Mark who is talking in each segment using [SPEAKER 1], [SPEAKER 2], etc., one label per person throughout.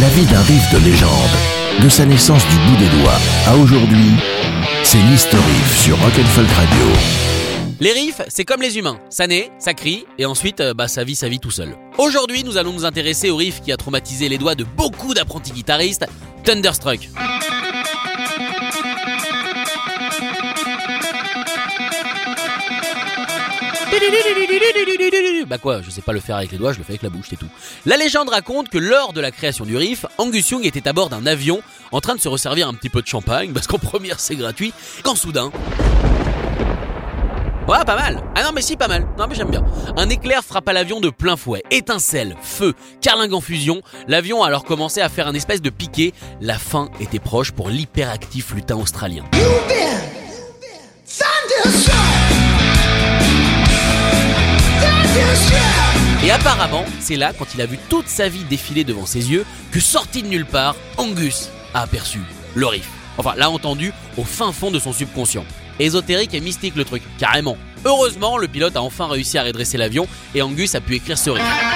[SPEAKER 1] La vie d'un riff de légende, de sa naissance du bout des doigts à aujourd'hui, c'est l'History Riff sur Rock'n'Folk Radio.
[SPEAKER 2] Les riffs, c'est comme les humains. Ça naît, ça crie, et ensuite, euh, bah, ça vit sa vie tout seul. Aujourd'hui, nous allons nous intéresser au riff qui a traumatisé les doigts de beaucoup d'apprentis guitaristes, Thunderstruck. Bah quoi, je sais pas le faire avec les doigts, je le fais avec la bouche, c'est tout. La légende raconte que lors de la création du riff, Angus Young était à bord d'un avion en train de se resservir un petit peu de champagne, parce qu'en première c'est gratuit, quand soudain... Ouais, pas mal. Ah non, mais si, pas mal. Non, mais j'aime bien. Un éclair frappa l'avion de plein fouet. Étincelle, feu, carlingue en fusion. L'avion a alors commencé à faire un espèce de piqué. La fin était proche pour l'hyperactif lutin australien. Et apparemment, c'est là, quand il a vu toute sa vie défiler devant ses yeux, que sorti de nulle part, Angus a aperçu le riff. Enfin, l'a entendu au fin fond de son subconscient. Ésotérique et mystique le truc, carrément. Heureusement, le pilote a enfin réussi à redresser l'avion et Angus a pu écrire ce riff.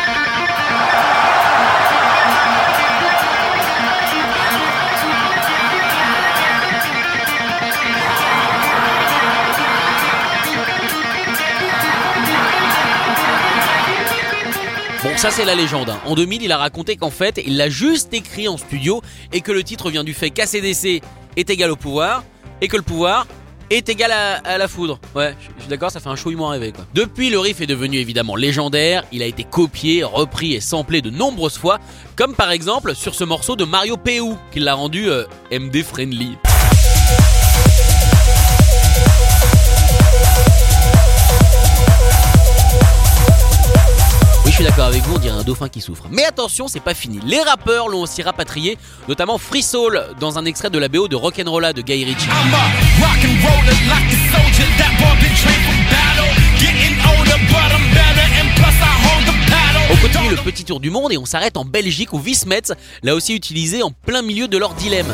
[SPEAKER 2] Ça c'est la légende. hein. En 2000, il a raconté qu'en fait, il l'a juste écrit en studio et que le titre vient du fait qu'ACDC est égal au pouvoir et que le pouvoir est égal à, la foudre. Ouais, je suis d'accord, ça fait un chouillement rêvé quoi. Depuis, le riff est devenu évidemment légendaire. Il a été copié, repris et samplé de nombreuses fois, comme par exemple sur ce morceau de Mario P.U. qui l'a rendu euh, MD friendly. Suis d'accord avec vous, on dirait un dauphin qui souffre. Mais attention, c'est pas fini. Les rappeurs l'ont aussi rapatrié, notamment Free Soul, dans un extrait de la BO de Rock'n'Rolla de Guy Ritchie. On continue le petit tour du monde et on s'arrête en Belgique où Vismets l'a aussi utilisé en plein milieu de leur dilemme.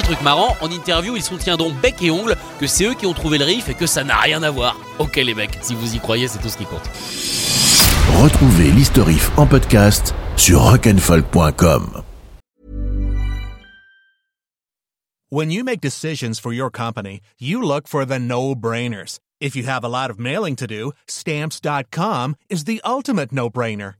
[SPEAKER 2] Petit truc marrant, en interview, ils soutiendront bec et ongle que c'est eux qui ont trouvé le riff et que ça n'a rien à voir. Ok les mecs, si vous y croyez, c'est tout ce qui compte.
[SPEAKER 1] Retrouvez l'History Riff en podcast sur rock'n'folk.com.
[SPEAKER 3] When you make decisions for your company, you look for the no-brainers. If you have a lot of mailing to do, stamps.com is the ultimate no-brainer.